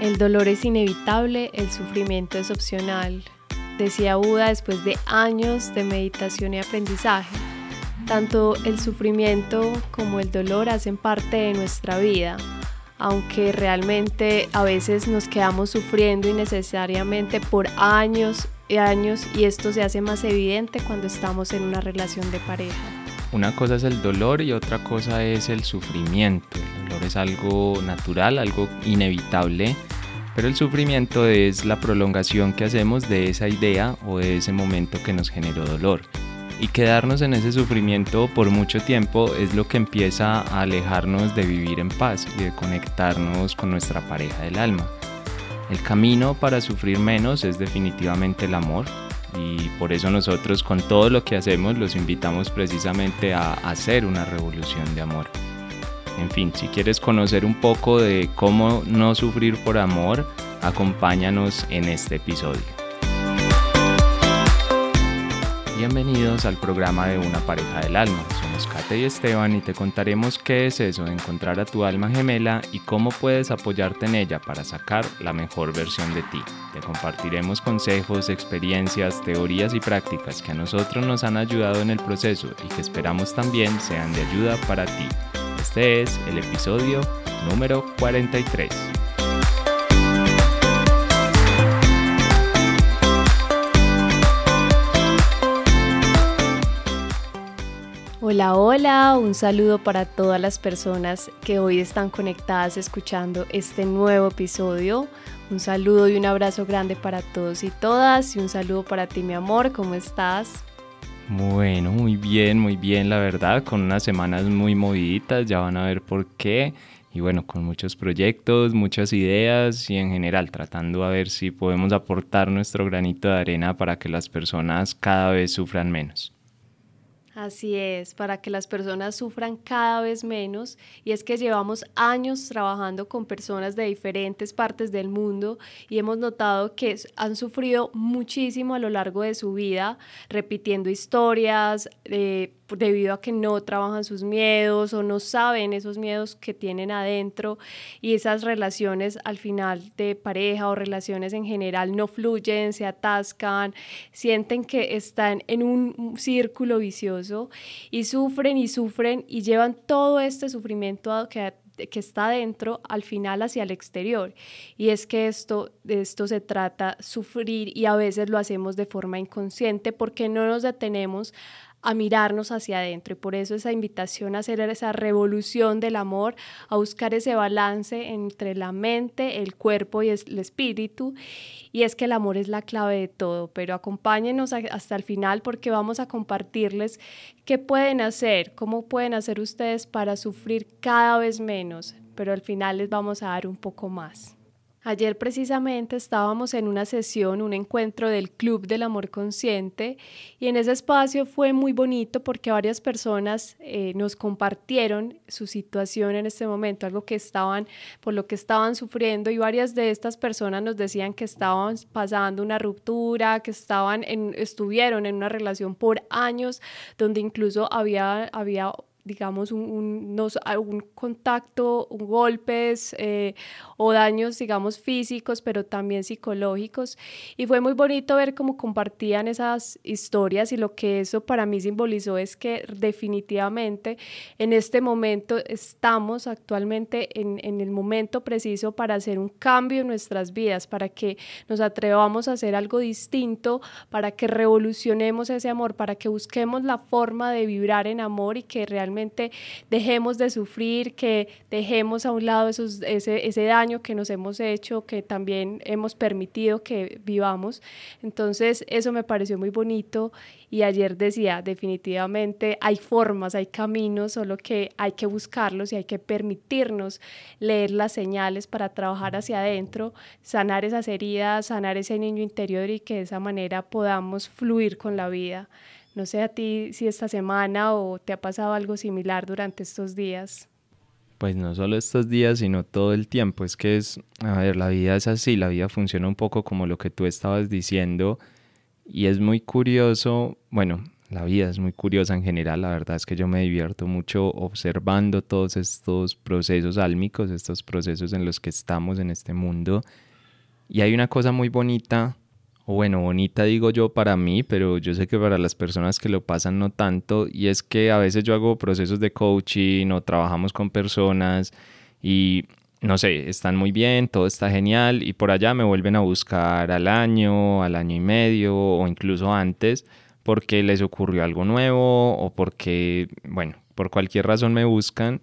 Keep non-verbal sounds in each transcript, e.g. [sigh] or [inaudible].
El dolor es inevitable, el sufrimiento es opcional, decía Buda después de años de meditación y aprendizaje. Tanto el sufrimiento como el dolor hacen parte de nuestra vida, aunque realmente a veces nos quedamos sufriendo innecesariamente por años y años y esto se hace más evidente cuando estamos en una relación de pareja. Una cosa es el dolor y otra cosa es el sufrimiento. Es algo natural, algo inevitable, pero el sufrimiento es la prolongación que hacemos de esa idea o de ese momento que nos generó dolor. Y quedarnos en ese sufrimiento por mucho tiempo es lo que empieza a alejarnos de vivir en paz y de conectarnos con nuestra pareja del alma. El camino para sufrir menos es definitivamente el amor y por eso nosotros con todo lo que hacemos los invitamos precisamente a hacer una revolución de amor. En fin, si quieres conocer un poco de cómo no sufrir por amor, acompáñanos en este episodio. Bienvenidos al programa de Una pareja del alma. Somos Kate y Esteban y te contaremos qué es eso de encontrar a tu alma gemela y cómo puedes apoyarte en ella para sacar la mejor versión de ti. Te compartiremos consejos, experiencias, teorías y prácticas que a nosotros nos han ayudado en el proceso y que esperamos también sean de ayuda para ti. Este es el episodio número 43. Hola, hola, un saludo para todas las personas que hoy están conectadas escuchando este nuevo episodio. Un saludo y un abrazo grande para todos y todas y un saludo para ti mi amor, ¿cómo estás? Bueno, muy bien, muy bien, la verdad, con unas semanas muy moviditas, ya van a ver por qué. Y bueno, con muchos proyectos, muchas ideas y en general tratando a ver si podemos aportar nuestro granito de arena para que las personas cada vez sufran menos. Así es, para que las personas sufran cada vez menos. Y es que llevamos años trabajando con personas de diferentes partes del mundo y hemos notado que han sufrido muchísimo a lo largo de su vida, repitiendo historias, eh, debido a que no trabajan sus miedos o no saben esos miedos que tienen adentro y esas relaciones al final de pareja o relaciones en general no fluyen, se atascan, sienten que están en un círculo vicioso y sufren y sufren y llevan todo este sufrimiento que que está dentro al final hacia el exterior. Y es que esto, de esto se trata, sufrir y a veces lo hacemos de forma inconsciente porque no nos detenemos a mirarnos hacia adentro. Y por eso esa invitación a hacer esa revolución del amor, a buscar ese balance entre la mente, el cuerpo y el espíritu. Y es que el amor es la clave de todo, pero acompáñenos hasta el final porque vamos a compartirles qué pueden hacer, cómo pueden hacer ustedes para sufrir cada vez menos, pero al final les vamos a dar un poco más. Ayer precisamente estábamos en una sesión, un encuentro del Club del Amor Consciente y en ese espacio fue muy bonito porque varias personas eh, nos compartieron su situación en este momento, algo que estaban, por lo que estaban sufriendo y varias de estas personas nos decían que estaban pasando una ruptura, que estaban en, estuvieron en una relación por años donde incluso había, había digamos, un, un, contacto, un golpes eh, o daños, digamos, físicos, pero también psicológicos. Y fue muy bonito ver cómo compartían esas historias y lo que eso para mí simbolizó es que definitivamente en este momento estamos actualmente en, en el momento preciso para hacer un cambio en nuestras vidas, para que nos atrevamos a hacer algo distinto, para que revolucionemos ese amor, para que busquemos la forma de vibrar en amor y que realmente dejemos de sufrir, que dejemos a un lado esos, ese, ese daño que nos hemos hecho, que también hemos permitido que vivamos. Entonces, eso me pareció muy bonito y ayer decía, definitivamente hay formas, hay caminos, solo que hay que buscarlos y hay que permitirnos leer las señales para trabajar hacia adentro, sanar esas heridas, sanar ese niño interior y que de esa manera podamos fluir con la vida. No sé a ti si esta semana o te ha pasado algo similar durante estos días. Pues no solo estos días, sino todo el tiempo. Es que es, a ver, la vida es así, la vida funciona un poco como lo que tú estabas diciendo. Y es muy curioso, bueno, la vida es muy curiosa en general, la verdad es que yo me divierto mucho observando todos estos procesos álmicos, estos procesos en los que estamos en este mundo. Y hay una cosa muy bonita, o bueno, bonita digo yo para mí, pero yo sé que para las personas que lo pasan no tanto, y es que a veces yo hago procesos de coaching o trabajamos con personas y no sé, están muy bien, todo está genial y por allá me vuelven a buscar al año, al año y medio o incluso antes porque les ocurrió algo nuevo o porque, bueno, por cualquier razón me buscan.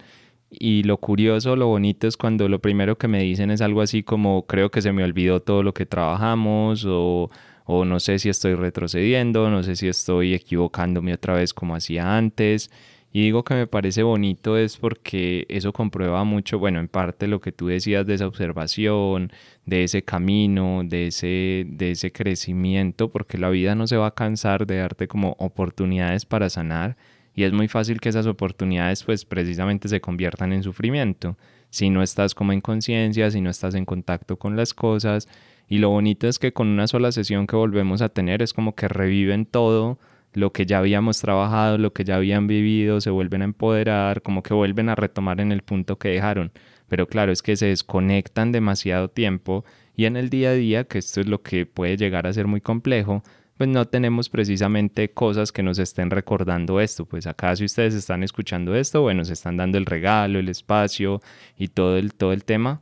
Y lo curioso, lo bonito es cuando lo primero que me dicen es algo así como creo que se me olvidó todo lo que trabajamos o, o no sé si estoy retrocediendo, no sé si estoy equivocándome otra vez como hacía antes. Y digo que me parece bonito es porque eso comprueba mucho, bueno, en parte lo que tú decías de esa observación, de ese camino, de ese, de ese crecimiento, porque la vida no se va a cansar de darte como oportunidades para sanar y es muy fácil que esas oportunidades pues precisamente se conviertan en sufrimiento si no estás como en conciencia, si no estás en contacto con las cosas y lo bonito es que con una sola sesión que volvemos a tener es como que reviven todo lo que ya habíamos trabajado, lo que ya habían vivido, se vuelven a empoderar, como que vuelven a retomar en el punto que dejaron. Pero claro, es que se desconectan demasiado tiempo y en el día a día, que esto es lo que puede llegar a ser muy complejo, pues no tenemos precisamente cosas que nos estén recordando esto. Pues acá si ustedes están escuchando esto, bueno, se están dando el regalo, el espacio y todo el, todo el tema,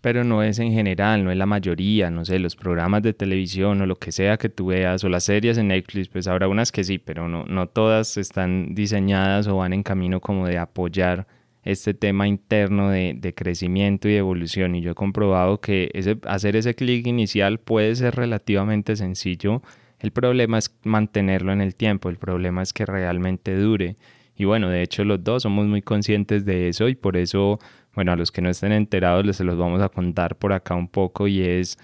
pero no es en general, no es la mayoría, no sé, los programas de televisión o lo que sea que tú veas, o las series en Netflix, pues habrá unas que sí, pero no, no todas están diseñadas o van en camino como de apoyar este tema interno de, de crecimiento y evolución. Y yo he comprobado que ese, hacer ese clic inicial puede ser relativamente sencillo. El problema es mantenerlo en el tiempo, el problema es que realmente dure. Y bueno, de hecho los dos somos muy conscientes de eso y por eso bueno, a los que no estén enterados les se los vamos a contar por acá un poco y es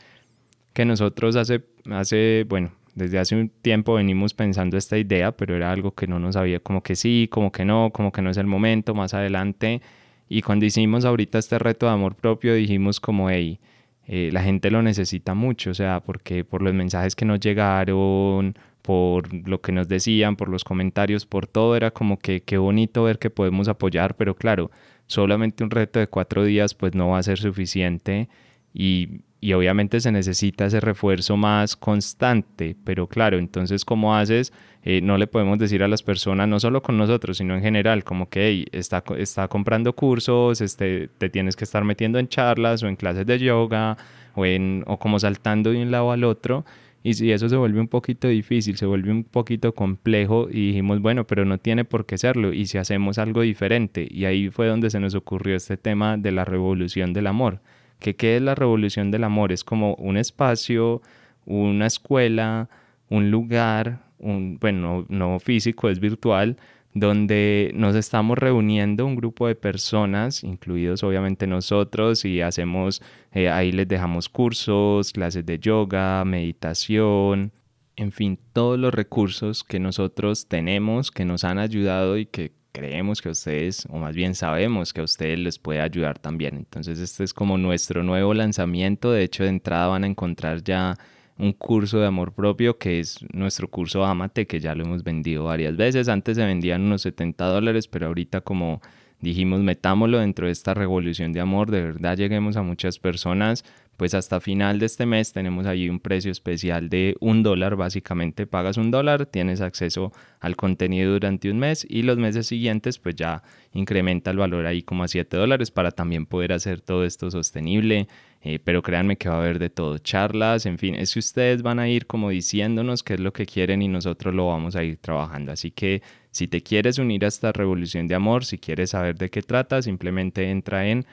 que nosotros hace, hace, bueno, desde hace un tiempo venimos pensando esta idea, pero era algo que no nos sabía como que sí, como que no, como que no es el momento, más adelante. Y cuando hicimos ahorita este reto de amor propio, dijimos como, hey, eh, la gente lo necesita mucho, o sea, porque por los mensajes que nos llegaron, por lo que nos decían, por los comentarios, por todo, era como que qué bonito ver que podemos apoyar, pero claro, solamente un reto de cuatro días pues no va a ser suficiente y, y, obviamente se necesita ese refuerzo más constante, pero claro, entonces ¿cómo haces? Eh, no le podemos decir a las personas, no solo con nosotros, sino en general, como que está, está comprando cursos, este, te tienes que estar metiendo en charlas o en clases de yoga o, en, o como saltando de un lado al otro y si eso se vuelve un poquito difícil, se vuelve un poquito complejo y dijimos, bueno, pero no tiene por qué serlo. Y si hacemos algo diferente, y ahí fue donde se nos ocurrió este tema de la revolución del amor. ¿Que ¿Qué es la revolución del amor? Es como un espacio, una escuela, un lugar, un, bueno, no físico, es virtual, donde nos estamos reuniendo un grupo de personas, incluidos obviamente nosotros, y hacemos, eh, ahí les dejamos cursos, clases de yoga, meditación, en fin, todos los recursos que nosotros tenemos, que nos han ayudado y que creemos que ustedes, o más bien sabemos que a ustedes les puede ayudar también. Entonces este es como nuestro nuevo lanzamiento, de hecho de entrada van a encontrar ya un curso de amor propio que es nuestro curso Amate, que ya lo hemos vendido varias veces. Antes se vendían unos 70 dólares, pero ahorita como dijimos, metámoslo dentro de esta revolución de amor, de verdad lleguemos a muchas personas, pues hasta final de este mes tenemos ahí un precio especial de un dólar, básicamente pagas un dólar, tienes acceso al contenido durante un mes y los meses siguientes pues ya incrementa el valor ahí como a 7 dólares para también poder hacer todo esto sostenible, eh, pero créanme que va a haber de todo, charlas, en fin, es que ustedes van a ir como diciéndonos qué es lo que quieren y nosotros lo vamos a ir trabajando. Así que si te quieres unir a esta revolución de amor, si quieres saber de qué trata, simplemente entra en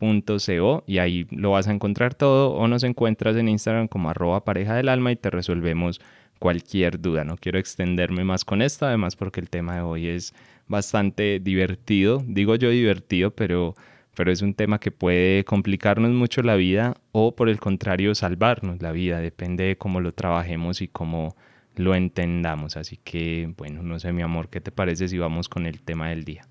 revoluciondelamor.co y ahí lo vas a encontrar todo o nos encuentras en Instagram como arroba pareja del alma y te resolvemos cualquier duda. No quiero extenderme más con esto, además porque el tema de hoy es bastante divertido. Digo yo divertido, pero pero es un tema que puede complicarnos mucho la vida o por el contrario salvarnos la vida, depende de cómo lo trabajemos y cómo lo entendamos. Así que, bueno, no sé mi amor, ¿qué te parece si vamos con el tema del día?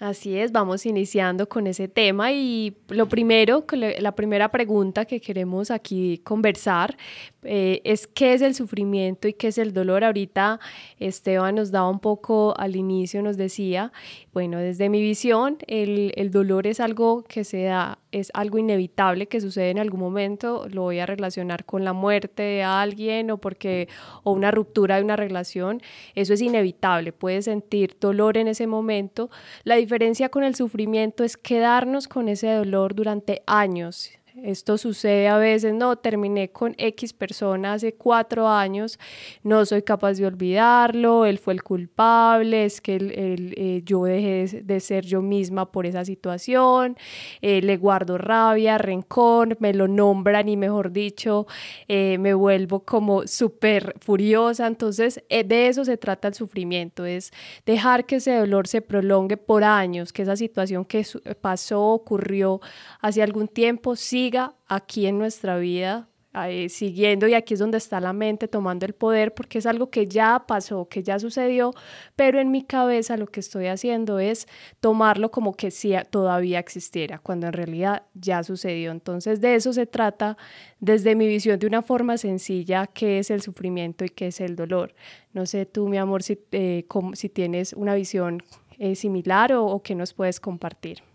Así es, vamos iniciando con ese tema y lo primero, la primera pregunta que queremos aquí conversar, eh, es qué es el sufrimiento y qué es el dolor. Ahorita Esteban nos daba un poco al inicio, nos decía, bueno, desde mi visión, el, el, dolor es algo que se da, es algo inevitable que sucede en algún momento, lo voy a relacionar con la muerte de alguien o porque o una ruptura de una relación, eso es inevitable, puedes sentir dolor en ese momento. La diferencia con el sufrimiento es quedarnos con ese dolor durante años esto sucede a veces, no, terminé con X persona hace cuatro años, no soy capaz de olvidarlo, él fue el culpable, es que eh, yo dejé de ser yo misma por esa situación, eh, le guardo rabia, rencor, me lo nombran y mejor dicho, eh, me vuelvo como súper furiosa. Entonces, de eso se trata el sufrimiento, es dejar que ese dolor se prolongue por años, que esa situación que pasó, ocurrió hace algún tiempo, sí aquí en nuestra vida, siguiendo y aquí es donde está la mente tomando el poder porque es algo que ya pasó, que ya sucedió, pero en mi cabeza lo que estoy haciendo es tomarlo como que si todavía existiera, cuando en realidad ya sucedió. Entonces de eso se trata desde mi visión de una forma sencilla, qué es el sufrimiento y qué es el dolor. No sé tú, mi amor, si, eh, si tienes una visión eh, similar o, o qué nos puedes compartir.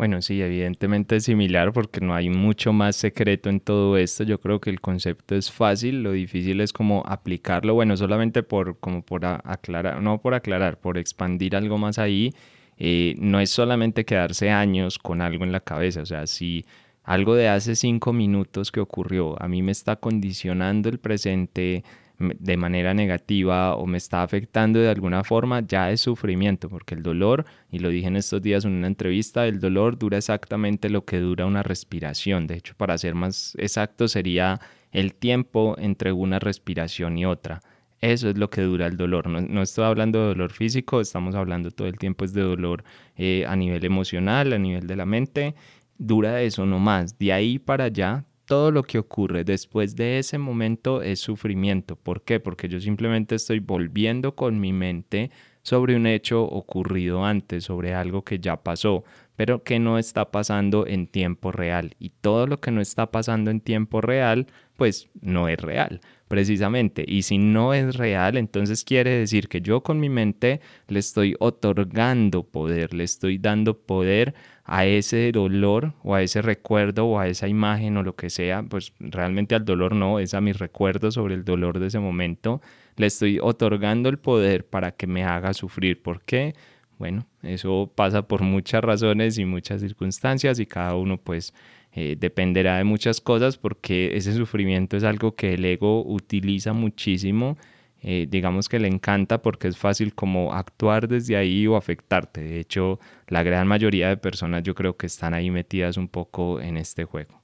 Bueno, sí, evidentemente es similar porque no hay mucho más secreto en todo esto. Yo creo que el concepto es fácil, lo difícil es como aplicarlo, bueno, solamente por como por aclarar, no por aclarar, por expandir algo más ahí. Eh, no es solamente quedarse años con algo en la cabeza, o sea, si algo de hace cinco minutos que ocurrió a mí me está condicionando el presente, de manera negativa o me está afectando de alguna forma, ya es sufrimiento, porque el dolor, y lo dije en estos días en una entrevista, el dolor dura exactamente lo que dura una respiración. De hecho, para ser más exacto, sería el tiempo entre una respiración y otra. Eso es lo que dura el dolor. No, estoy hablando de dolor físico, estamos hablando todo el tiempo es de dolor eh, a nivel emocional, a nivel de la mente. Dura eso no más. De ahí para allá todo lo que ocurre después de ese momento es sufrimiento. ¿Por qué? Porque yo simplemente estoy volviendo con mi mente sobre un hecho ocurrido antes, sobre algo que ya pasó, pero que no está pasando en tiempo real. Y todo lo que no está pasando en tiempo real, pues no es real, precisamente. Y si no es real, entonces quiere decir que yo con mi mente le estoy otorgando poder, le estoy dando poder a ese dolor o a ese recuerdo o a esa imagen o lo que sea, pues realmente al dolor no, es a mi recuerdo sobre el dolor de ese momento, le estoy otorgando el poder para que me haga sufrir. ¿Por qué? Bueno, eso pasa por muchas razones y muchas circunstancias y cada uno pues eh, dependerá de muchas cosas porque ese sufrimiento es algo que el ego utiliza muchísimo eh, digamos que le encanta porque es fácil como actuar desde ahí o afectarte. De hecho, la gran mayoría de personas yo creo que están ahí metidas un poco en este juego.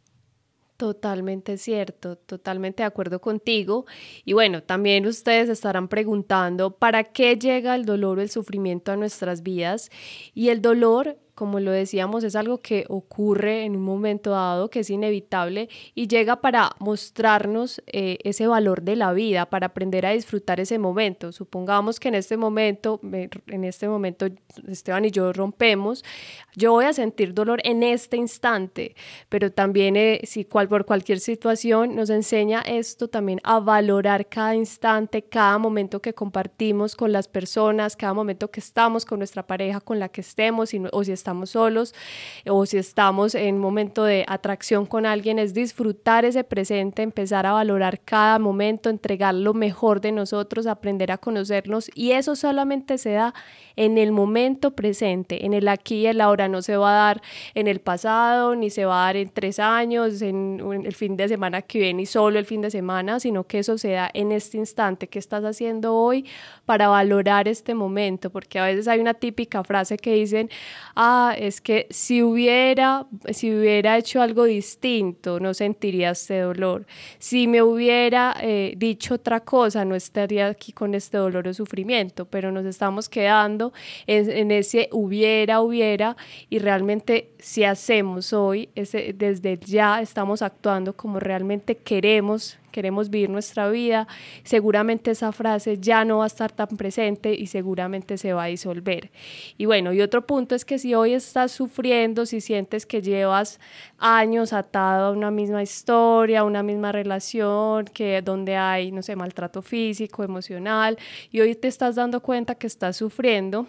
Totalmente cierto, totalmente de acuerdo contigo. Y bueno, también ustedes estarán preguntando, ¿para qué llega el dolor o el sufrimiento a nuestras vidas? Y el dolor como lo decíamos, es algo que ocurre en un momento dado, que es inevitable y llega para mostrarnos eh, ese valor de la vida, para aprender a disfrutar ese momento. Supongamos que en este momento, en este momento Esteban y yo rompemos, yo voy a sentir dolor en este instante, pero también eh, si cual, por cualquier situación nos enseña esto también a valorar cada instante, cada momento que compartimos con las personas, cada momento que estamos con nuestra pareja, con la que estemos o si estamos estamos solos o si estamos en un momento de atracción con alguien, es disfrutar ese presente, empezar a valorar cada momento, entregar lo mejor de nosotros, aprender a conocernos y eso solamente se da en el momento presente, en el aquí y el ahora, no se va a dar en el pasado, ni se va a dar en tres años, en, el fin de semana que viene y solo el fin de semana, sino que eso se da en este instante. Que estás haciendo hoy para valorar este momento, porque a veces hay una típica frase que dicen, ah, es que si hubiera, si hubiera hecho algo distinto, no sentiría este dolor. Si me hubiera eh, dicho otra cosa, no estaría aquí con este dolor o sufrimiento, pero nos estamos quedando en, ese hubiera, hubiera, y realmente si hacemos hoy, desde ya estamos actuando como realmente queremos queremos vivir nuestra vida, seguramente esa frase ya no va a estar tan presente y seguramente se va a disolver. Y bueno, y otro punto es que si hoy estás sufriendo, si sientes que llevas años atado a una misma historia, a una misma relación, que donde hay, no sé, maltrato físico, emocional, y hoy te estás dando cuenta que estás sufriendo,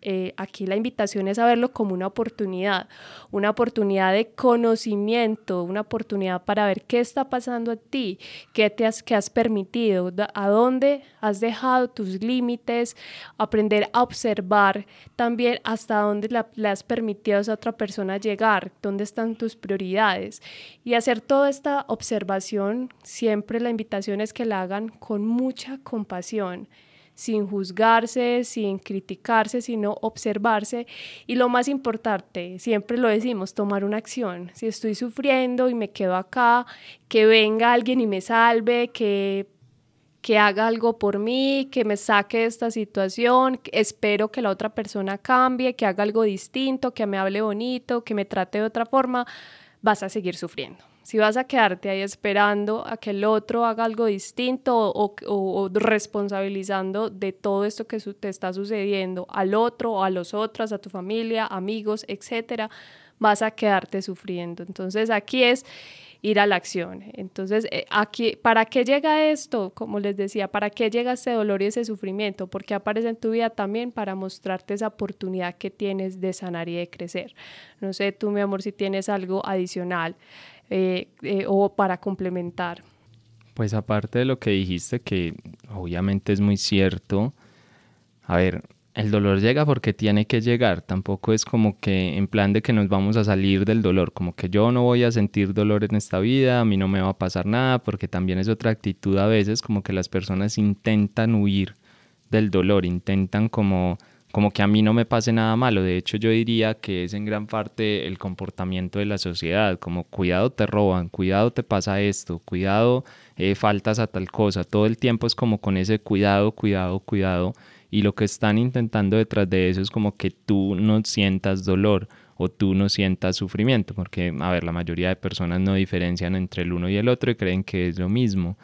eh, aquí la invitación es a verlo como una oportunidad, una oportunidad de conocimiento, una oportunidad para ver qué está pasando a ti, qué te has, qué has permitido, a dónde has dejado tus límites, aprender a observar también hasta dónde le has permitido a esa otra persona llegar, dónde están tus prioridades. Y hacer toda esta observación, siempre la invitación es que la hagan con mucha compasión sin juzgarse, sin criticarse, sino observarse. Y lo más importante, siempre lo decimos, tomar una acción. Si estoy sufriendo y me quedo acá, que venga alguien y me salve, que que haga algo por mí, que me saque de esta situación, espero que la otra persona cambie, que haga algo distinto, que me hable bonito, que me trate de otra forma, vas a seguir sufriendo. Si vas a quedarte ahí esperando a que el otro haga algo distinto o, responsabilizando de todo esto que te está sucediendo al otro o a los otros, a tu familia, amigos, etcétera, vas a quedarte sufriendo. Entonces aquí es ir a la acción. Entonces, eh, aquí, ¿para qué llega esto? Como les decía, ¿para qué llega ese dolor y ese sufrimiento? Porque aparece en tu vida también para mostrarte esa oportunidad que tienes de sanar y de crecer. No sé, tú, mi amor, si tienes algo adicional. Eh, eh, o para complementar. Pues aparte de lo que dijiste, que obviamente es muy cierto, a ver, el dolor llega porque tiene que llegar, tampoco es como que en plan de que nos vamos a salir del dolor, como que yo no voy a sentir dolor en esta vida, a mí no me va a pasar nada, porque también es otra actitud a veces, como que las personas intentan huir del dolor, intentan como como que a mí no me pase nada malo. De hecho, yo diría que es en gran parte el comportamiento de la sociedad, como cuidado te roban, cuidado te pasa esto, cuidado eh, faltas a tal cosa. Todo el tiempo es como con ese cuidado, cuidado, cuidado. Y lo que están intentando detrás de eso es como que tú no sientas dolor o tú no sientas sufrimiento, porque, a ver, la mayoría de personas no diferencian entre el uno y el otro y creen que es lo mismo.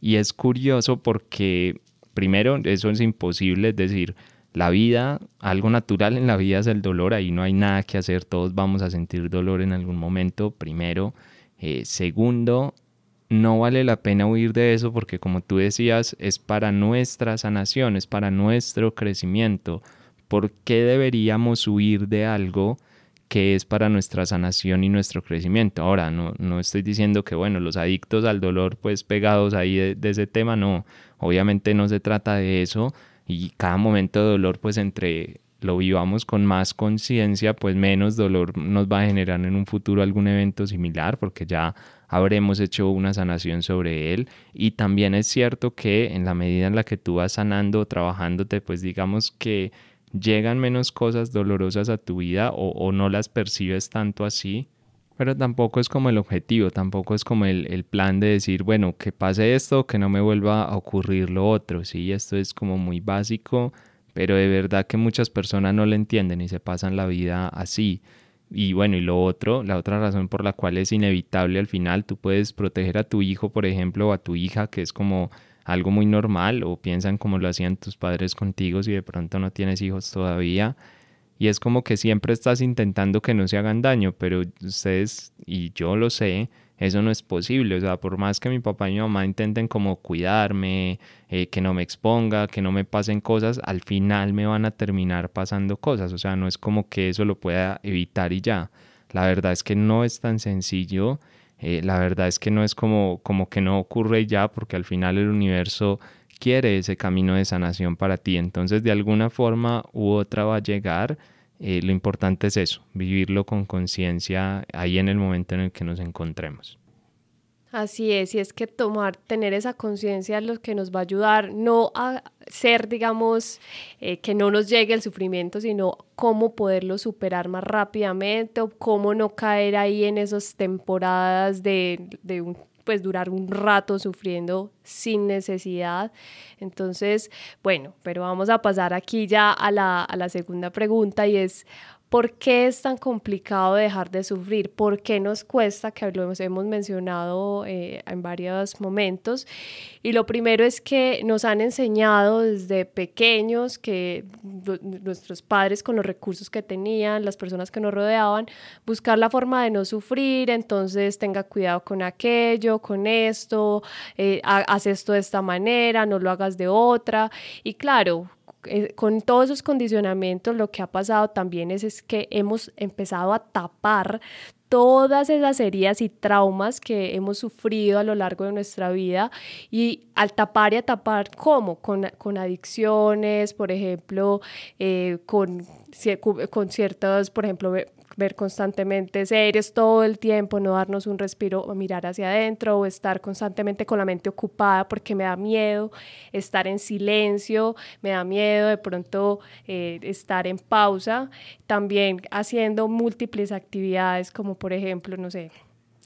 Y es curioso porque, primero, eso es imposible, es decir, la vida, algo natural en la vida es el dolor, ahí no hay nada que hacer, todos vamos a sentir dolor en algún momento, primero. Eh, segundo, no vale la pena huir de eso porque como tú decías, es para nuestra sanación, es para nuestro crecimiento. ¿Por qué deberíamos huir de algo que es para nuestra sanación y nuestro crecimiento? Ahora, no, no estoy diciendo que, bueno, los adictos al dolor, pues pegados ahí de ese tema, no, obviamente no se trata de eso, y cada momento de dolor, pues entre lo vivamos con más conciencia, pues menos dolor nos va a generar en un futuro algún evento similar, porque ya habremos hecho una sanación sobre él. Y también es cierto que en la medida en la que tú vas sanando, trabajándote, pues digamos que llegan menos cosas dolorosas a tu vida o, o no las percibes tanto así pero tampoco es como el objetivo, tampoco es como el, plan de decir, bueno, que pase esto, que no me vuelva a ocurrir lo otro, sí, esto es como muy básico, pero de verdad que muchas personas no lo entienden y se pasan la vida así. Y bueno, y lo otro, la otra razón por la cual es inevitable al final, tú puedes proteger a tu hijo, por ejemplo, o a tu hija, que es como algo muy normal, o piensan como lo hacían tus padres contigo si de pronto no tienes hijos todavía y es como que siempre estás intentando que no se hagan daño, pero ustedes, y yo lo sé, eso no es posible. O sea, por más que mi papá y mi mamá intenten como cuidarme, eh, que no me exponga, que no me pasen cosas, al final me van a terminar pasando cosas. O sea, no es como que eso lo pueda evitar y ya. La verdad es que no es tan sencillo. Eh, la verdad es que no es como, como que no ocurre ya, porque al final el universo quiere ese camino de sanación para ti. Entonces, de alguna forma u otra va a llegar. Eh, lo importante es eso, vivirlo con conciencia ahí en el momento en el que nos encontremos. Así es, y es que tomar, tener esa conciencia es lo que nos va a ayudar, no a ser, digamos, eh, que no nos llegue el sufrimiento, sino cómo poderlo superar más rápidamente o cómo no caer ahí en esas temporadas de, de un pues durar un rato sufriendo sin necesidad. Entonces, bueno, pero vamos a pasar aquí ya a la, a la segunda pregunta y es, ¿Por qué es tan complicado dejar de sufrir? ¿Por qué nos cuesta? Que lo hemos mencionado eh, en varios momentos. Y lo primero es que nos han enseñado desde pequeños que nuestros padres con los recursos que tenían, las personas que nos rodeaban, buscar la forma de no sufrir, entonces tenga cuidado con aquello, con esto, eh, haz esto de esta manera, no lo hagas de otra. Y claro, eh, con todos esos condicionamientos lo que ha pasado también es, es que hemos empezado a tapar todas esas heridas y traumas que hemos sufrido a lo largo de nuestra vida y al tapar y a tapar, ¿cómo? Con, con adicciones, por ejemplo, eh, con, con ciertas, por ejemplo, ver constantemente series todo el tiempo, no darnos un respiro o mirar hacia adentro o estar constantemente con la mente ocupada porque me da miedo estar en silencio, me da miedo de pronto eh, estar en pausa, también haciendo múltiples actividades como por ejemplo, no sé,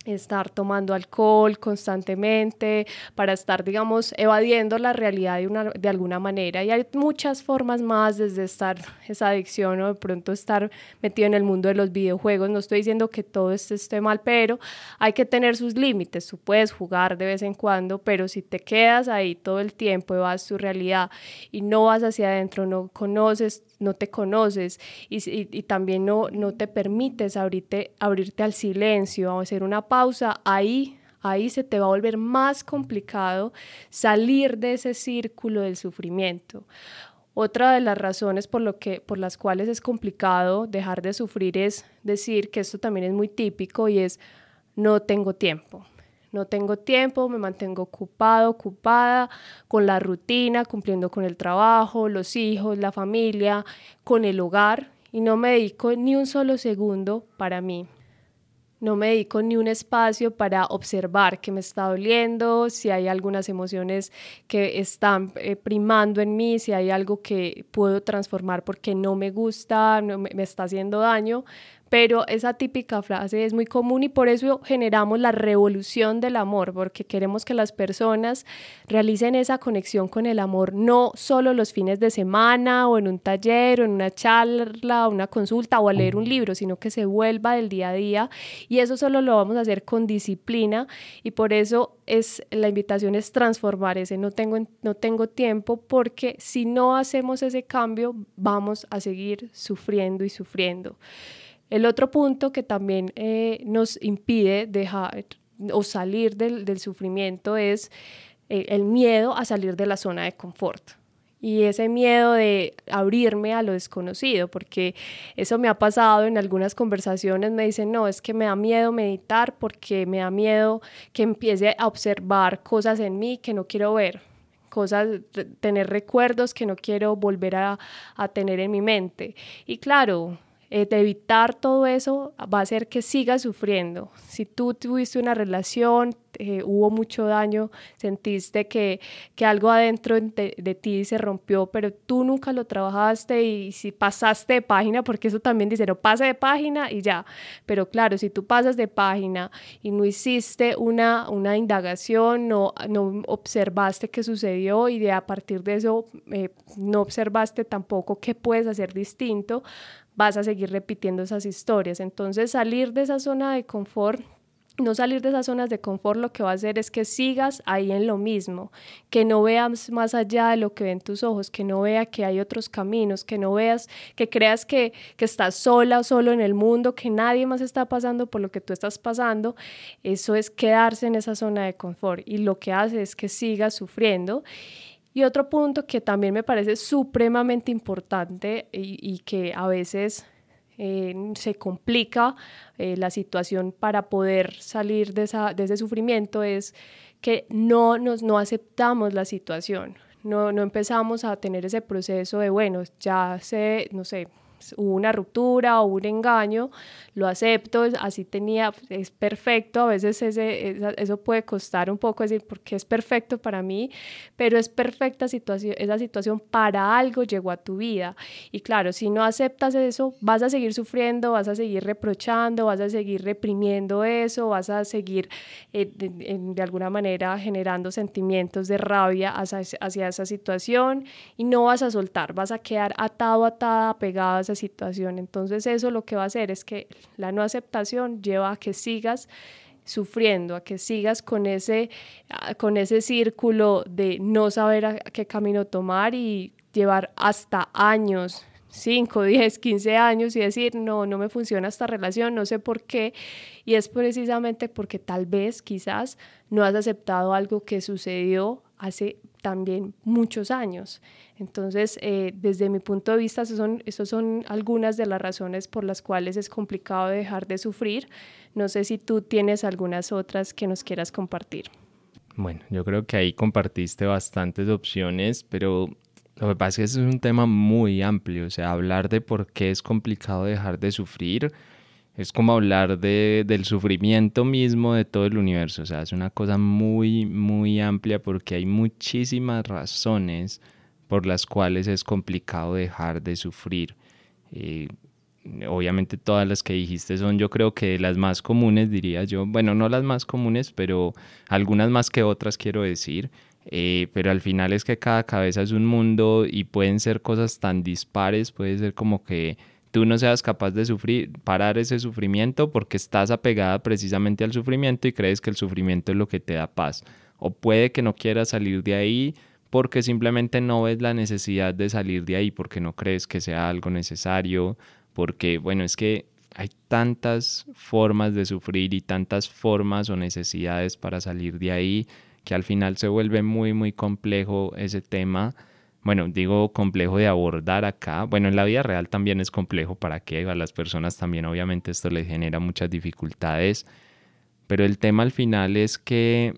estar tomando alcohol constantemente, para estar, digamos, evadiendo la realidad de, una, de alguna manera. Y hay muchas formas más desde estar esa adicción o de pronto estar metido en el mundo de los videojuegos. No estoy diciendo que todo esto esté mal, pero hay que tener sus límites. Tú puedes jugar de vez en cuando, pero si te quedas ahí todo el tiempo, vas tu realidad y no vas hacia adentro, no conoces no te conoces y, también no, no te permites abrirte, abrirte al silencio, a hacer una pausa, ahí ahí se te va a volver más complicado salir de ese círculo del sufrimiento. Otra de las razones por, lo que, por las cuales es complicado dejar de sufrir es decir que esto también es muy típico y es no tengo tiempo no tengo tiempo, me mantengo ocupado, ocupada con la rutina, cumpliendo con el trabajo, los hijos, la familia, con el hogar y no me dedico ni un solo segundo para mí. No me dedico ni un espacio para observar qué me está doliendo, si hay algunas emociones que están eh, primando en mí, si hay algo que puedo transformar porque no me gusta, me está haciendo daño pero esa típica frase es muy común y por eso generamos la revolución del amor, porque queremos que las personas realicen esa conexión con el amor, no solo los fines de semana o en un taller o en una charla o una consulta o a leer un libro, sino que se vuelva del día a día y eso solo lo vamos a hacer con disciplina y por eso es la invitación es transformar ese no tengo no tengo tiempo porque si no hacemos ese cambio vamos a seguir sufriendo y sufriendo. El otro punto que también eh, nos impide dejar o salir del, sufrimiento es eh, el miedo a salir de la zona de confort y ese miedo de abrirme a lo desconocido, porque eso me ha pasado en algunas conversaciones, me dicen, no, es que me da miedo meditar porque me da miedo que empiece a observar cosas en mí que no quiero ver, cosas, tener recuerdos que no quiero volver a, a tener en mi mente. Y claro, eh, de evitar todo eso va a hacer que sigas sufriendo. Si tú tuviste una relación, eh, hubo mucho daño, sentiste que, que algo adentro de, ti se rompió, pero tú nunca lo trabajaste y si pasaste de página, porque eso también dice, no pase de página y ya. Pero claro, si tú pasas de página y no hiciste una, una indagación, no, no observaste qué sucedió y de a partir de eso eh, no observaste tampoco qué puedes hacer distinto, vas a seguir repitiendo esas historias. Entonces salir de esa zona de confort no salir de esas zonas de confort lo que va a hacer es que sigas ahí en lo mismo, que no veas más allá de lo que ven tus ojos, que no vea que hay otros caminos, que no veas, que creas que, que estás sola o solo en el mundo, que nadie más está pasando por lo que tú estás pasando. Eso es quedarse en esa zona de confort y lo que hace es que sigas sufriendo y otro punto que también me parece supremamente importante y, que a veces eh, se complica eh, la situación para poder salir de, esa, de ese sufrimiento es que no, nos, no aceptamos la situación, no, no empezamos a tener ese proceso de, bueno, ya sé, no sé, hubo una ruptura o un engaño, lo acepto, así tenía, es perfecto, a veces ese, eso puede costar un poco decir porque es perfecto para mí, pero es perfecta situación, esa situación para algo llegó a tu vida. Y claro, si no aceptas eso, vas a seguir sufriendo, vas a seguir reprochando, vas a seguir reprimiendo eso, vas a seguir eh, de, alguna manera generando sentimientos de rabia hacia, hacia esa situación y no vas a soltar, vas a quedar atado, atada, pegado a esa situación. Entonces eso lo que va a hacer es que la no aceptación lleva a que sigas sufriendo, a que sigas con ese, con ese círculo de no saber a qué camino tomar y llevar hasta años 5, 10, 15 años y decir, no, no me funciona esta relación, no sé por qué. Y es precisamente porque tal vez, quizás, no has aceptado algo que sucedió hace también muchos años. Entonces, eh, desde mi punto de vista, esas son, son algunas de las razones por las cuales es complicado dejar de sufrir. No sé si tú tienes algunas otras que nos quieras compartir. Bueno, yo creo que ahí compartiste bastantes opciones, pero lo que pasa es que es un tema muy amplio, o sea, hablar de por qué es complicado dejar de sufrir es como hablar de, del sufrimiento mismo de todo el universo, o sea, es una cosa muy, muy amplia porque hay muchísimas razones por las cuales es complicado dejar de sufrir. Eh, obviamente todas las que dijiste son yo creo que las más comunes, diría yo, bueno, no las más comunes, pero algunas más que otras quiero decir. Eh, pero al final es que cada cabeza es un mundo y pueden ser cosas tan dispares, puede ser como que tú no seas capaz de sufrir, parar ese sufrimiento porque estás apegada precisamente al sufrimiento y crees que el sufrimiento es lo que te da paz. O puede que no quieras salir de ahí porque simplemente no ves la necesidad de salir de ahí, porque no crees que sea algo necesario, porque, bueno, es que hay tantas formas de sufrir y tantas formas o necesidades para salir de ahí que al final se vuelve muy, muy complejo ese tema. Bueno, digo complejo de abordar acá. Bueno, en la vida real también es complejo para que a las personas también obviamente esto les genera muchas dificultades. Pero el tema al final es que,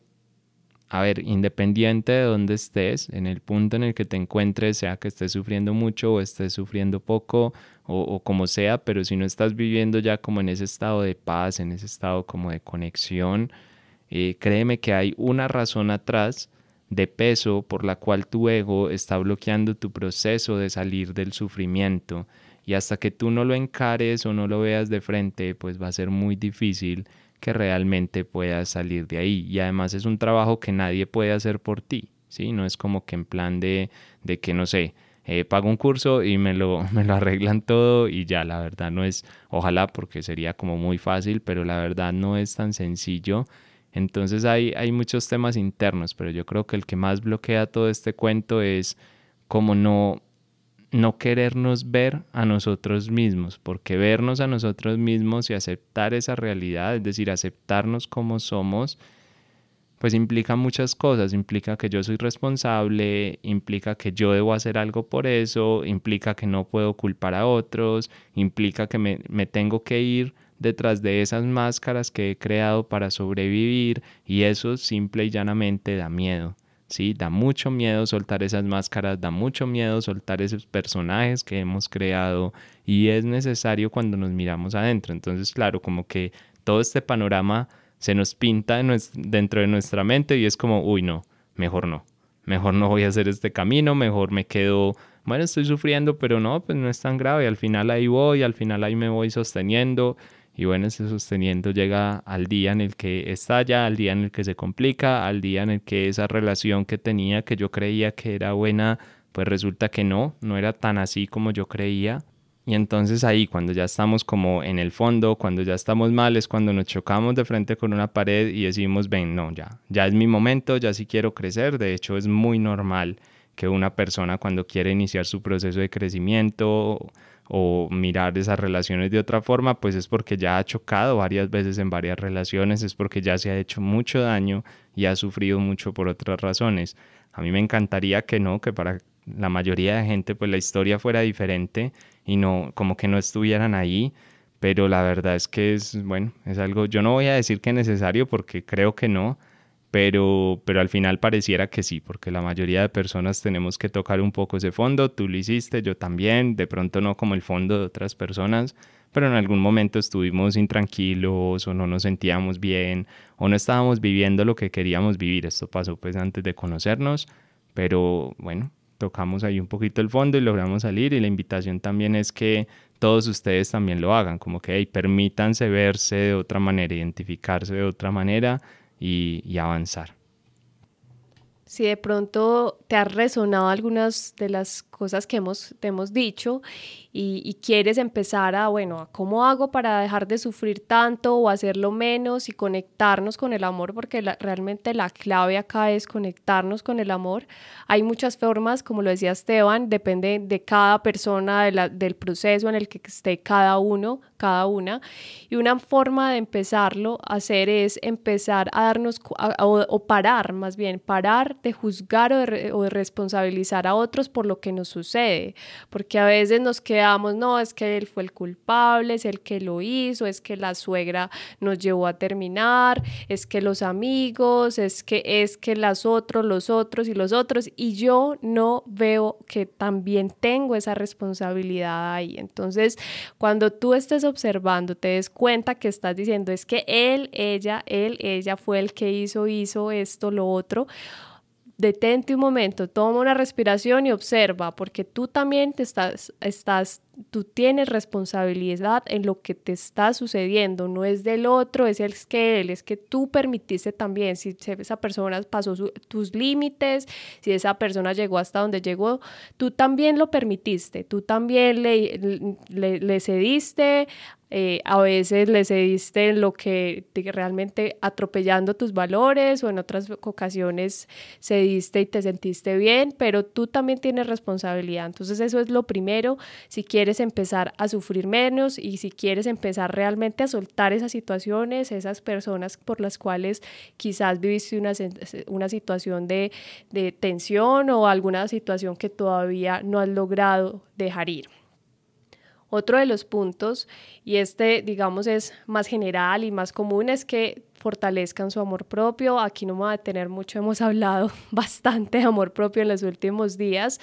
a ver, independiente de dónde estés, en el punto en el que te encuentres, sea que estés sufriendo mucho o estés sufriendo poco o, como sea, pero si no estás viviendo ya como en ese estado de paz, en ese estado como de conexión, eh, créeme que hay una razón atrás de peso por la cual tu ego está bloqueando tu proceso de salir del sufrimiento y hasta que tú no lo encares o no lo veas de frente, pues va a ser muy difícil que realmente puedas salir de ahí. Y además es un trabajo que nadie puede hacer por ti, ¿sí? No es como que en plan de, de que, no sé, eh, pago un curso y me lo, [laughs] me lo arreglan todo y ya, la verdad no es, ojalá porque sería como muy fácil, pero la verdad no es tan sencillo entonces hay, hay muchos temas internos, pero yo creo que el que más bloquea todo este cuento es como no, no querernos ver a nosotros mismos, porque vernos a nosotros mismos y aceptar esa realidad, es decir, aceptarnos como somos, pues implica muchas cosas, implica que yo soy responsable, implica que yo debo hacer algo por eso, implica que no puedo culpar a otros, implica que me, me tengo que ir detrás de esas máscaras que he creado para sobrevivir y eso simple y llanamente da miedo. Sí, da mucho miedo soltar esas máscaras, da mucho miedo soltar esos personajes que hemos creado y es necesario cuando nos miramos adentro. Entonces, claro, como que todo este panorama se nos pinta dentro de nuestra mente y es como, uy, no, mejor no, mejor no voy a hacer este camino, mejor me quedo, bueno, estoy sufriendo, pero no, pues no es tan grave, al final ahí voy, al final ahí me voy sosteniendo y bueno, ese sosteniendo llega al día en el que estalla, al día en el que se complica, al día en el que esa relación que tenía, que yo creía que era buena, pues resulta que no, no era tan así como yo creía. Y entonces ahí, cuando ya estamos como en el fondo, cuando ya estamos mal, es cuando nos chocamos de frente con una pared y decimos, ven, no, ya, ya es mi momento, ya sí quiero crecer. De hecho, es muy normal que una persona cuando quiere iniciar su proceso de crecimiento o mirar esas relaciones de otra forma, pues es porque ya ha chocado varias veces en varias relaciones, es porque ya se ha hecho mucho daño y ha sufrido mucho por otras razones. A mí me encantaría que no, que para la mayoría de gente pues la historia fuera diferente y no como que no estuvieran ahí, pero la verdad es que es bueno, es algo yo no voy a decir que es necesario porque creo que no, pero, pero al final pareciera que sí, porque la mayoría de personas tenemos que tocar un poco ese fondo, tú lo hiciste, yo también, de pronto no como el fondo de otras personas, pero en algún momento estuvimos intranquilos o no nos sentíamos bien o no estábamos viviendo lo que queríamos vivir. Esto pasó pues antes de conocernos, pero bueno, tocamos ahí un poquito el fondo y logramos salir y la invitación también es que todos ustedes también lo hagan, como que hey, permítanse verse de otra manera, identificarse de otra manera y, avanzar. Si de pronto te ha resonado algunas de las cosas que hemos, te hemos dicho y, quieres empezar a, bueno, ¿cómo hago para dejar de sufrir tanto o hacerlo menos y conectarnos con el amor? Porque realmente la clave acá es conectarnos con el amor. Hay muchas formas, como lo decía Esteban, depende de cada persona, del proceso en el que esté cada uno, cada una. Y una forma de empezarlo a hacer es empezar a darnos, o, parar más bien, parar de juzgar o de, o de responsabilizar a otros por lo que nos sucede. Porque a veces nos queda no, es que él fue el culpable, es el que lo hizo, es que la suegra nos llevó a terminar, es que los amigos, es que es que las otros, los otros y los otros, y yo no veo que también tengo esa responsabilidad ahí. Entonces, cuando tú estés observando, te des cuenta que estás diciendo es que él, ella, él, ella fue el que hizo, hizo esto, lo otro detente un momento, toma una respiración y observa, porque tú también te estás, estás, tú tienes responsabilidad en lo que te está sucediendo, no es del otro, es el que él, es que tú permitiste también, si esa persona pasó tus límites, si esa persona llegó hasta donde llegó, tú también lo permitiste, tú también le, le, le cediste eh, a veces le cediste lo que realmente atropellando tus valores o en otras ocasiones cediste y te sentiste bien, pero tú también tienes responsabilidad. Entonces eso es lo primero si quieres empezar a sufrir menos y si quieres empezar realmente a soltar esas situaciones, esas personas por las cuales quizás viviste una, una situación de, de tensión o alguna situación que todavía no has logrado dejar ir. Otro de los puntos, y este digamos es más general y más común, es que fortalezcan su amor propio. Aquí no me voy a detener mucho, [laughs] hemos hablado bastante de amor propio en los últimos días.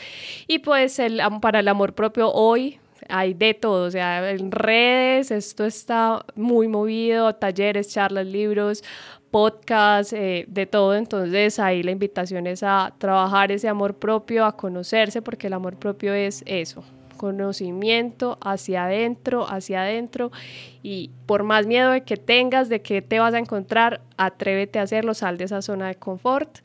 Y pues el, para el amor propio hoy hay de todo, o sea, en redes esto está muy movido, talleres, charlas, libros, podcasts, eh, de todo. Entonces ahí la invitación es a trabajar ese amor propio, a conocerse, porque el amor propio es eso, conocimiento hacia adentro, hacia adentro y por más miedo que tengas de que te vas a encontrar, atrévete a hacerlo, sal de esa zona de confort.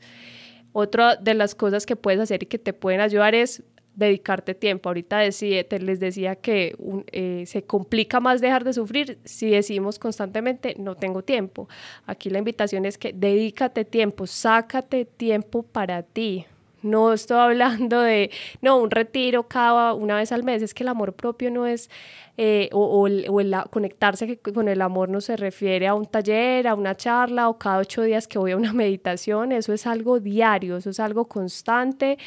Otra de las cosas que puedes hacer y que te pueden ayudar es dedicarte tiempo. Ahorita te les decía que eh, se complica más dejar de sufrir si decimos constantemente no tengo tiempo. Aquí la invitación es que dedícate tiempo, sácate tiempo para ti. No estoy hablando de, no, un retiro cada una vez al mes. Es que el amor propio no es, eh, o, el, conectarse con el amor no se refiere a un taller, a una charla o cada ocho días que voy a una [laughs] meditación. Eso es algo diario, eso es algo constante,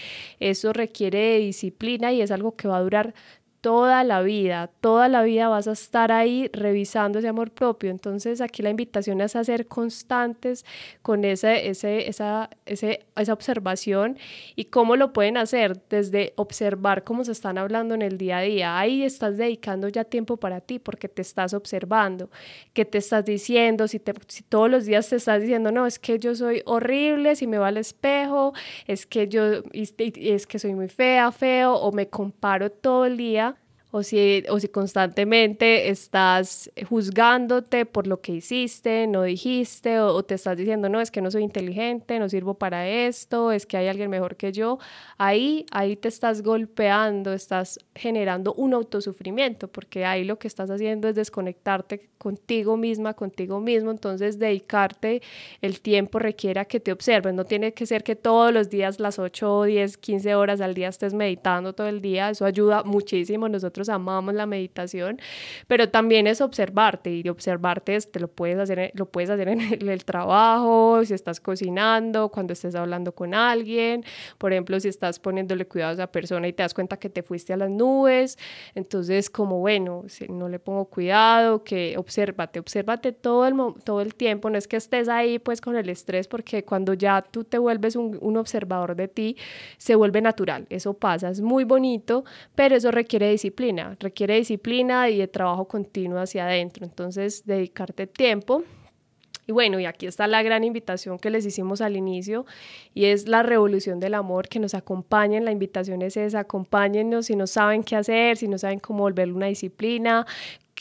eso requiere disciplina y es algo que va a durar toda la vida, toda la vida vas a estar ahí revisando ese amor propio. Entonces aquí la invitación es a ser constantes con ese, ese, esa, ese, esa observación y cómo lo pueden hacer desde observar cómo se están hablando en el día a día. Ahí estás dedicando ya tiempo para ti porque te estás observando, qué te estás diciendo, si, te, si todos los días te estás diciendo, no, es que yo soy horrible, si me va al espejo, es que yo es que soy muy fea, feo o me comparo todo el día o si, o si constantemente estás juzgándote por lo que hiciste, no dijiste, o, te estás diciendo, no, es que no soy inteligente, no sirvo para esto, es que hay alguien mejor que yo, ahí, ahí te estás golpeando, estás generando un autosufrimiento, porque ahí lo que estás haciendo es desconectarte contigo misma, contigo mismo, entonces dedicarte el tiempo requiere que te observes, no tiene que ser que todos los días, las 8, 10, 15 horas al día estés meditando todo el día, eso ayuda muchísimo nosotros amamos la meditación, pero también es observarte y observarte te lo puedes hacer, lo puedes hacer en [laughs] el, trabajo, si estás cocinando, cuando estés hablando con alguien, por ejemplo, si estás poniéndole cuidado a esa persona y te das cuenta que te fuiste a las nubes, entonces como bueno, si no le pongo cuidado, que obsérvate, obsérvate todo el, todo el tiempo, no es que estés ahí pues con el estrés, porque cuando ya tú te vuelves un, un observador de ti, se vuelve natural, eso pasa, es muy bonito, pero eso requiere disciplina requiere disciplina y de trabajo continuo hacia adentro. Entonces, dedicarte tiempo. Y bueno, y aquí está la gran invitación que les hicimos al inicio y es la revolución del amor, que nos acompañen. La invitación es esa, acompáñennos si no saben qué hacer, si no saben cómo volver una disciplina,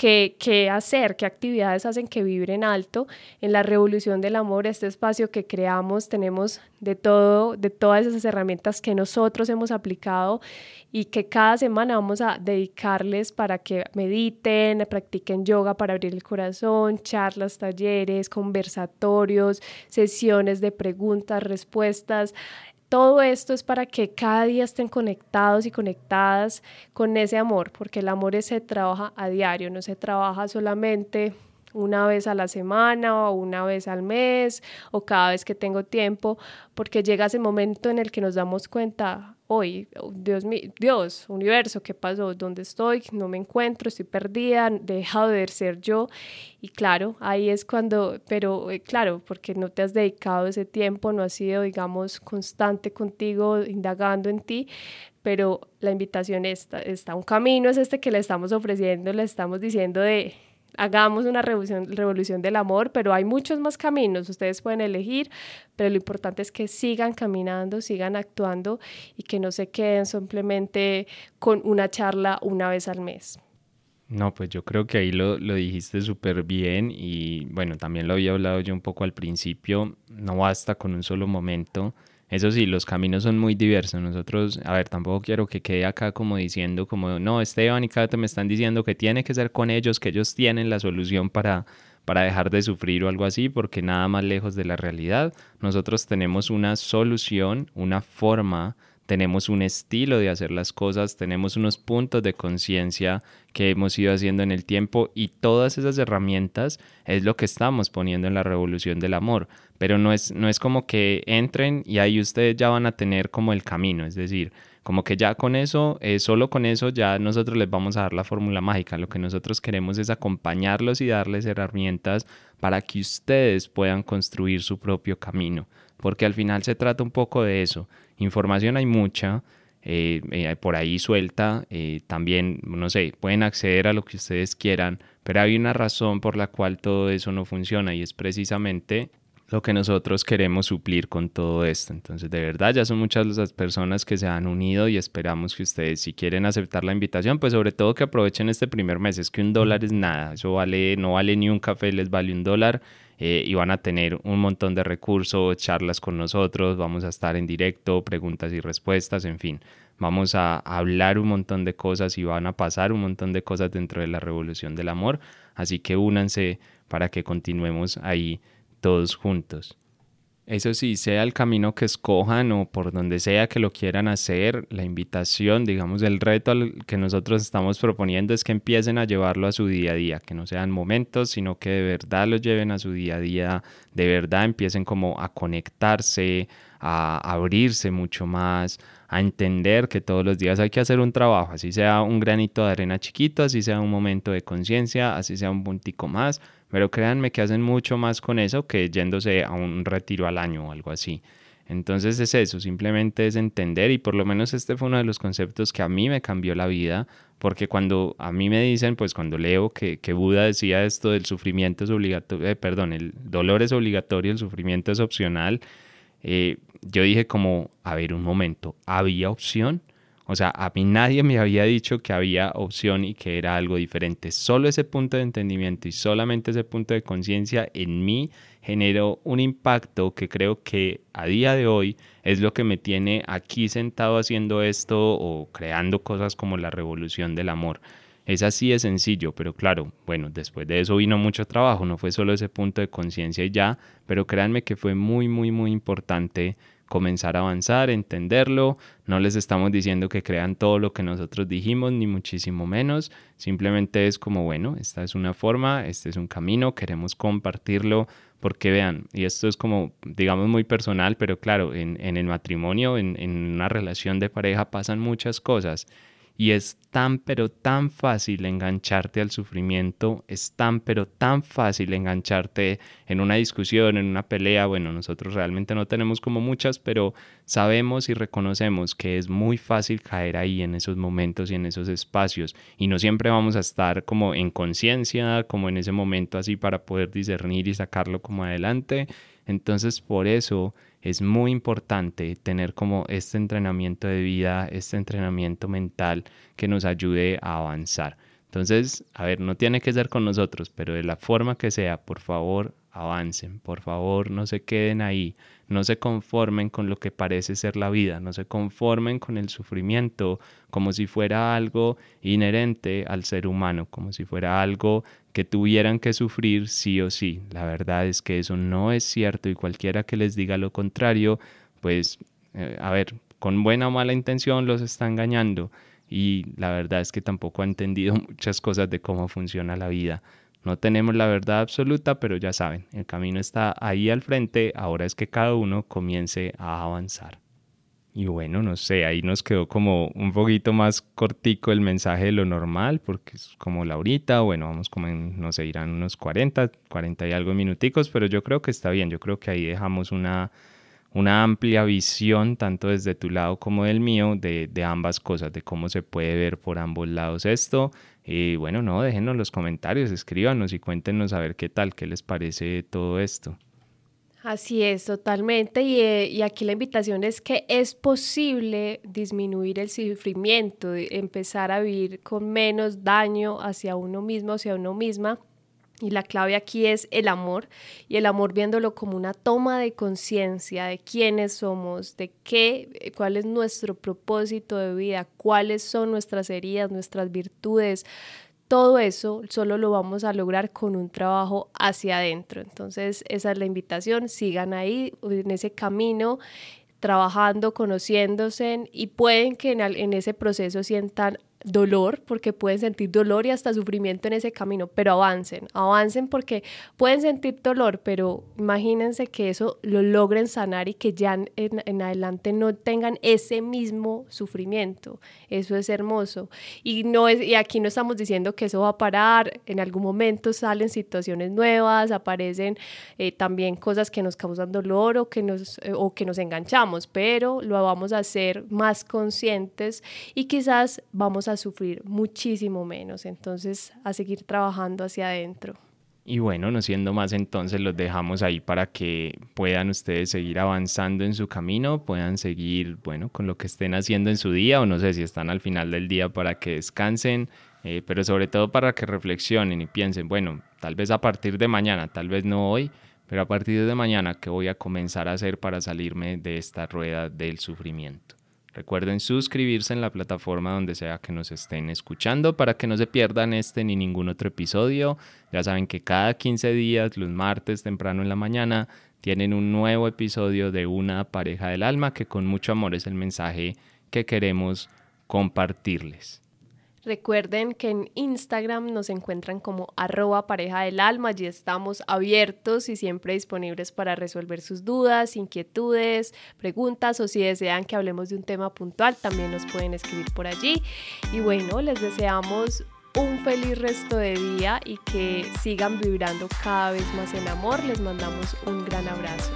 qué, qué hacer, qué actividades hacen que vibren alto. En la revolución del amor, este espacio que creamos, tenemos de todo, de todas esas herramientas que nosotros hemos aplicado y que cada semana vamos a dedicarles para que mediten, practiquen yoga para abrir el corazón, charlas, talleres, conversatorios, sesiones de preguntas, respuestas. Todo esto es para que cada día estén conectados y conectadas con ese amor, porque el amor se trabaja a diario, no se trabaja solamente una vez a la semana o una vez al mes o cada vez que tengo tiempo, porque llega ese momento en el que nos damos cuenta, hoy, Dios mío, Dios, universo, ¿qué pasó? ¿Dónde estoy? No me encuentro, estoy perdida, he dejado de ser yo. Y claro, ahí es cuando, pero eh, claro, porque no te has dedicado ese tiempo, no has sido, digamos, constante contigo, indagando en ti, pero la invitación está, está un camino, es este que le estamos ofreciendo, le estamos diciendo de hagamos una revolución, revolución del amor, pero hay muchos más caminos, ustedes pueden elegir, pero lo importante es que sigan caminando, sigan actuando y que no se queden simplemente con una charla una vez al mes. No, pues yo creo que ahí lo, lo dijiste súper bien y bueno, también lo había hablado yo un poco al principio, no basta con un solo momento eso sí, los caminos son muy diversos. Nosotros, a ver, tampoco quiero que quede acá como diciendo como, no, Esteban y Kate me están diciendo que tiene que ser con ellos, que ellos tienen la solución para, para dejar de sufrir o algo así, porque nada más lejos de la realidad. Nosotros tenemos una solución, una forma tenemos un estilo de hacer las cosas, tenemos unos puntos de conciencia que hemos ido haciendo en el tiempo y todas esas herramientas es lo que estamos poniendo en la revolución del amor, pero no es, no es como que entren y ahí ustedes ya van a tener como el camino, es decir, como que ya con eso, eh, solo con eso ya nosotros les vamos a dar la fórmula mágica, lo que nosotros queremos es acompañarlos y darles herramientas para que ustedes puedan construir su propio camino, porque al final se trata un poco de eso. Información hay mucha, eh, eh, por ahí suelta, eh, también, no sé, pueden acceder a lo que ustedes quieran, pero hay una razón por la cual todo eso no funciona y es precisamente lo que nosotros queremos suplir con todo esto. Entonces, de verdad, ya son muchas las personas que se han unido y esperamos que ustedes, si quieren aceptar la invitación, pues sobre todo que aprovechen este primer mes. Es que un dólar es nada, eso vale, no vale ni un café, les vale un dólar eh, y van a tener un montón de recursos, charlas con nosotros, vamos a estar en directo, preguntas y respuestas, en fin, vamos a hablar un montón de cosas y van a pasar un montón de cosas dentro de la revolución del amor, así que únanse para que continuemos ahí todos juntos. Eso sí, sea el camino que escojan o por donde sea que lo quieran hacer, la invitación, digamos, el reto que nosotros estamos proponiendo es que empiecen a llevarlo a su día a día, que no sean momentos, sino que de verdad lo lleven a su día a día, de verdad empiecen como a conectarse, a abrirse mucho más, a entender que todos los días hay que hacer un trabajo, así sea un granito de arena chiquito, así sea un momento de conciencia, así sea un puntico más, pero créanme que hacen mucho más con eso que yéndose a un retiro al año o algo así. Entonces es eso, simplemente es entender y por lo menos este fue uno de los conceptos que a mí me cambió la vida, porque cuando a mí me dicen, pues cuando leo que, que Buda decía esto del sufrimiento es obligatorio, eh, perdón, el dolor es obligatorio, el sufrimiento es opcional, eh, yo dije como, a ver un momento, ¿había opción? O sea, a mí nadie me había dicho que había opción y que era algo diferente. Solo ese punto de entendimiento y solamente ese punto de conciencia en mí generó un impacto que creo que a día de hoy es lo que me tiene aquí sentado haciendo esto o creando cosas como la revolución del amor. Es así de sencillo, pero claro, bueno, después de eso vino mucho trabajo, no fue solo ese punto de conciencia y ya, pero créanme que fue muy, muy, muy importante comenzar a avanzar, entenderlo. No les estamos diciendo que crean todo lo que nosotros dijimos, ni muchísimo menos. Simplemente es como, bueno, esta es una forma, este es un camino, queremos compartirlo, porque vean, y esto es como, digamos, muy personal, pero claro, en, el matrimonio, en, en una relación de pareja pasan muchas cosas y es tan pero tan fácil engancharte al sufrimiento, es tan pero tan fácil engancharte en una discusión, en una pelea. Bueno, nosotros realmente no tenemos como muchas, pero sabemos y reconocemos que es muy fácil caer ahí en esos momentos y en esos espacios. Y no siempre vamos a estar como en conciencia, como en ese momento así para poder discernir y sacarlo como adelante. Entonces, por eso es muy importante tener como este entrenamiento de vida, este entrenamiento mental que nos ayude a avanzar. Entonces, a ver, no tiene que ser con nosotros, pero de la forma que sea, por favor, avancen, por favor, no se queden ahí, no se conformen con lo que parece ser la vida, no se conformen con el sufrimiento como si fuera algo inherente al ser humano, como si fuera algo que tuvieran que sufrir sí o sí. La verdad es que eso no es cierto y cualquiera que les diga lo contrario, pues, eh, a ver, con buena o mala intención los está engañando y la verdad es que tampoco ha entendido [laughs] muchas cosas de cómo funciona la vida. No tenemos la verdad absoluta, pero ya saben, el camino está ahí al frente, ahora es que cada uno comience a avanzar. Y bueno, no sé, ahí nos quedó como un poquito más cortico el mensaje de lo normal, porque es como la horita, bueno, vamos como no sé, irán unos 40, 40 y algo minuticos, pero yo creo que está bien, yo creo que ahí dejamos una, una amplia visión, tanto desde tu lado como del mío, de, de, ambas cosas, de cómo se puede ver por ambos lados esto. Y bueno, no, déjenos los comentarios, escríbanos y cuéntenos a ver qué tal, qué les parece todo esto. Así es, totalmente. Y, eh, y, aquí la invitación es que es posible disminuir el sufrimiento, empezar a vivir con menos daño hacia uno mismo, hacia uno misma y la clave aquí es el amor y el amor viéndolo como una toma de conciencia de quiénes somos, de qué, eh, cuál es nuestro propósito de vida, cuáles son nuestras heridas, nuestras virtudes. Todo eso solo lo vamos a lograr con un trabajo hacia adentro. Entonces, esa es la invitación. Sigan ahí en ese camino trabajando, conociéndose y pueden que en, ese proceso sientan dolor, porque pueden sentir dolor y hasta sufrimiento en ese camino, pero avancen, avancen porque pueden sentir dolor, pero imagínense que eso lo logren sanar y que ya en, adelante no tengan ese mismo sufrimiento. Eso es hermoso. Y, no es, y aquí no estamos diciendo que eso va a parar, en algún momento salen situaciones nuevas, aparecen eh, también cosas que nos causan dolor o que nos, eh, o que nos enganchamos, pero lo vamos a hacer más conscientes y quizás vamos a a sufrir muchísimo menos, entonces a seguir trabajando hacia adentro. Y bueno, no siendo más entonces los dejamos ahí para que puedan ustedes seguir avanzando en su camino, puedan seguir, bueno, con lo que estén haciendo en su día o no sé si están al final del día para que descansen, eh, pero sobre todo para que reflexionen y piensen, bueno, tal vez a partir de mañana, tal vez no hoy, pero a partir de mañana, ¿qué voy a comenzar a hacer para salirme de esta rueda del sufrimiento? Recuerden suscribirse en la plataforma donde sea que nos estén escuchando para que no se pierdan este ni ningún otro episodio. Ya saben que cada 15 días, los martes temprano en la mañana, tienen un nuevo episodio de Una pareja del alma que con mucho amor es el mensaje que queremos compartirles. Recuerden que en Instagram nos encuentran como arroba pareja del alma, allí estamos abiertos y siempre disponibles para resolver sus dudas, inquietudes, preguntas o si desean que hablemos de un tema puntual, también nos pueden escribir por allí. Y bueno, les deseamos un feliz resto de día y que sigan vibrando cada vez más en amor. Les mandamos un gran abrazo.